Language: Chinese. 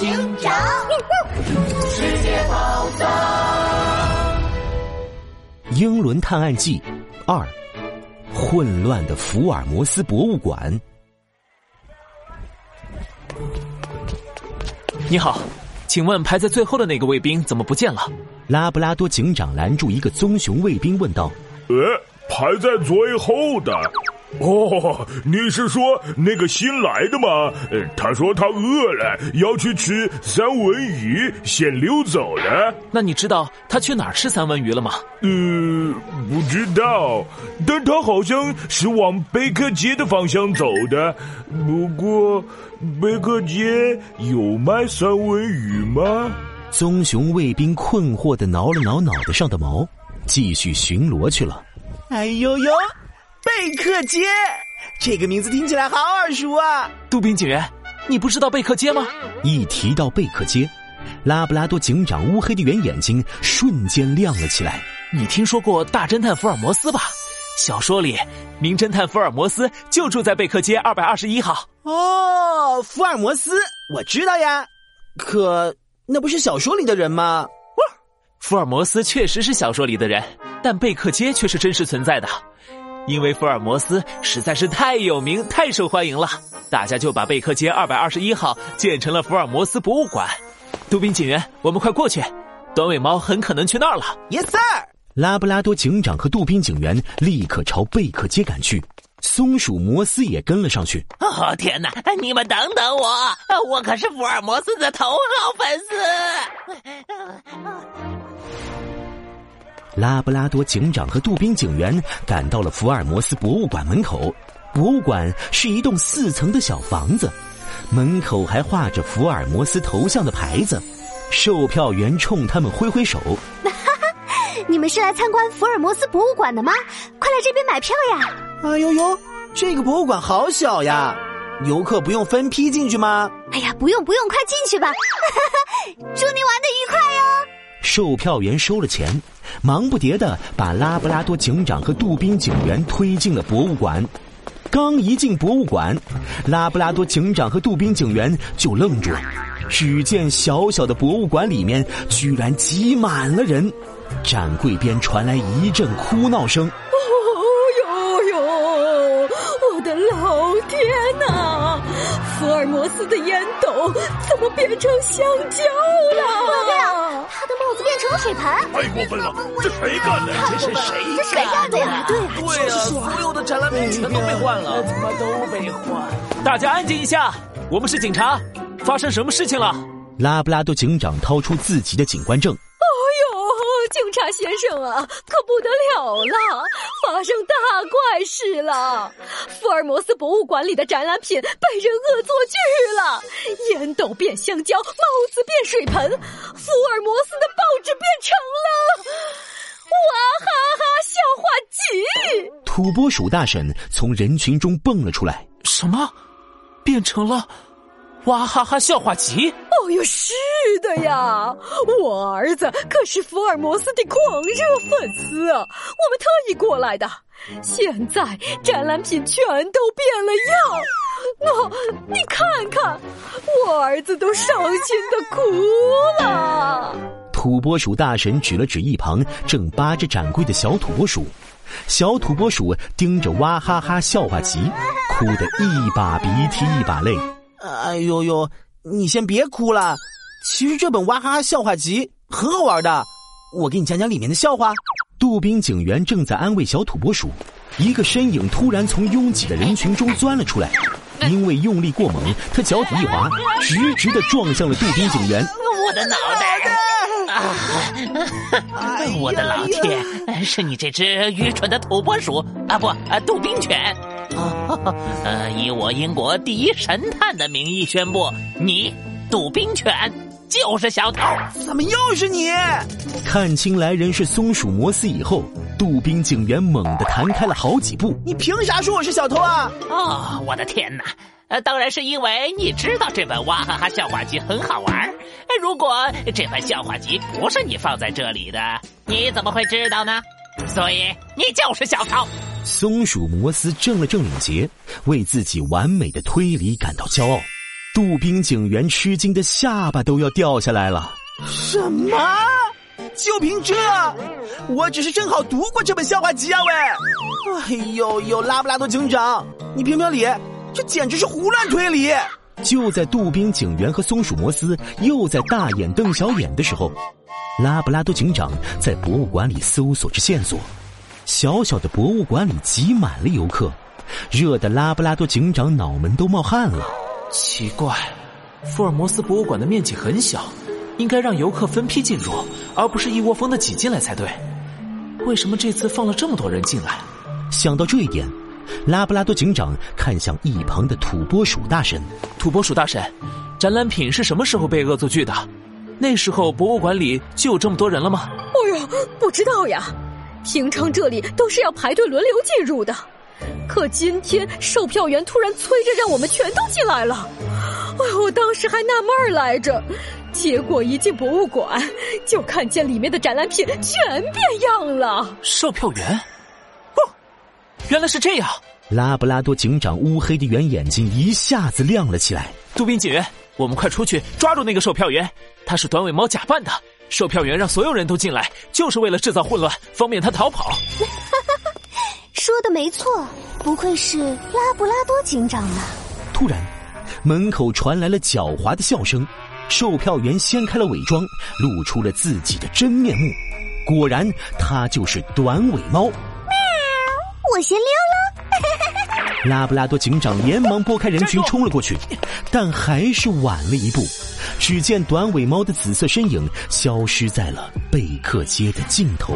警长，世界宝藏，《英伦探案记》二：混乱的福尔摩斯博物馆。你好，请问排在最后的那个卫兵怎么不见了？拉布拉多警长拦住一个棕熊卫兵，问道：“呃，排在最后的。”哦，你是说那个新来的吗？呃，他说他饿了，要去吃三文鱼，先溜走了。那你知道他去哪儿吃三文鱼了吗？呃，不知道，但他好像是往贝克街的方向走的。不过，贝克街有卖三文鱼吗？棕熊卫兵困惑的挠了挠脑袋上的毛，继续巡逻去了。哎呦呦！贝克街，这个名字听起来好耳熟啊！杜宾警员，你不知道贝克街吗？一提到贝克街，拉布拉多警长乌黑的圆眼睛瞬间亮了起来。你听说过大侦探福尔摩斯吧？小说里，名侦探福尔摩斯就住在贝克街二百二十一号。哦，福尔摩斯，我知道呀。可那不是小说里的人吗？福尔摩斯确实是小说里的人，但贝克街却是真实存在的。因为福尔摩斯实在是太有名、太受欢迎了，大家就把贝克街二百二十一号建成了福尔摩斯博物馆。杜宾警员，我们快过去，短尾猫很可能去那儿了。Yes sir。拉布拉多警长和杜宾警员立刻朝贝克街赶去，松鼠摩斯也跟了上去。哦天哪！你们等等我，我可是福尔摩斯的头号粉丝。拉布拉多警长和杜宾警员赶到了福尔摩斯博物馆门口。博物馆是一栋四层的小房子，门口还画着福尔摩斯头像的牌子。售票员冲他们挥挥手：“ 你们是来参观福尔摩斯博物馆的吗？快来这边买票呀！”哎呦呦，这个博物馆好小呀，游客不用分批进去吗？哎呀，不用不用，快进去吧！祝您玩的愉快哟！售票员收了钱。忙不迭的把拉布拉多警长和杜宾警员推进了博物馆。刚一进博物馆，拉布拉多警长和杜宾警员就愣住了。只见小小的博物馆里面居然挤满了人，展柜边传来一阵哭闹声。哦呦呦！我的老天哪！福尔摩斯的烟斗怎么变成香蕉了？水盆，太过分了！这谁干的？这是谁？这谁干的呀？对对呀，所有的展览品全都被换了，怎么都被换？大家安静一下，我们是警察，发生什么事情了？拉布拉多警长掏出自己的警官证。警察先生啊，可不得了了！发生大怪事了！福尔摩斯博物馆里的展览品被人恶作剧了，烟斗变香蕉，帽子变水盆，福尔摩斯的报纸变成了哇哈哈笑话集。土拨鼠大婶从人群中蹦了出来：“什么？变成了？”娃哈哈笑话集！哦哟，是的呀，我儿子可是福尔摩斯的狂热粉丝啊，我们特意过来的。现在展览品全都变了样，那你看看，我儿子都伤心的哭了。土拨鼠大神指了指一旁正扒着展柜的小土拨鼠，小土拨鼠盯着哇哈哈笑话集，哭得一把鼻涕一把泪。哎呦呦，你先别哭了。其实这本娃哈哈笑话集很好玩的，我给你讲讲里面的笑话。杜宾警员正在安慰小土拨鼠，一个身影突然从拥挤的人群中钻了出来，因为用力过猛，他脚底一滑，直直的撞向了杜宾警员。我的脑袋！啊！我的老天，是你这只愚蠢的土拨鼠啊！不啊，杜宾犬。啊，呃，以我英国第一神探的名义宣布，你杜宾犬就是小偷。怎么又是你？看清来人是松鼠摩斯以后，杜宾警员猛地弹开了好几步。你凭啥说我是小偷啊？哦，我的天哪！呃，当然是因为你知道这本哇哈哈笑话集很好玩。如果这本笑话集不是你放在这里的，你怎么会知道呢？所以你就是小偷。松鼠摩斯正了正领结，为自己完美的推理感到骄傲。杜宾警员吃惊的下巴都要掉下来了。什么？就凭这？我只是正好读过这本笑话集啊！喂，哎呦呦，拉布拉多警长，你评评理，这简直是胡乱推理！就在杜宾警员和松鼠摩斯又在大眼瞪小眼的时候，拉布拉多警长在博物馆里搜索着线索。小小的博物馆里挤满了游客，热的拉布拉多警长脑门都冒汗了。奇怪，福尔摩斯博物馆的面积很小。应该让游客分批进入，而不是一窝蜂的挤进来才对。为什么这次放了这么多人进来？想到这一点，拉布拉多警长看向一旁的土拨鼠大神。土拨鼠大神，展览品是什么时候被恶作剧的？那时候博物馆里就有这么多人了吗？哎呀，不知道呀。平常这里都是要排队轮流进入的，可今天售票员突然催着让我们全都进来了。哎，我当时还纳闷来着。结果一进博物馆，就看见里面的展览品全变样了。售票员，哦，原来是这样！拉布拉多警长乌黑的圆眼睛一下子亮了起来。杜宾警员，我们快出去抓住那个售票员！他是短尾猫假扮的。售票员让所有人都进来，就是为了制造混乱，方便他逃跑。说的没错，不愧是拉布拉多警长呢。突然，门口传来了狡猾的笑声。售票员掀开了伪装，露出了自己的真面目。果然，他就是短尾猫。喵，我先溜了。拉布拉多警长连忙拨开人群冲了过去，但还是晚了一步。只见短尾猫的紫色身影消失在了贝克街的尽头。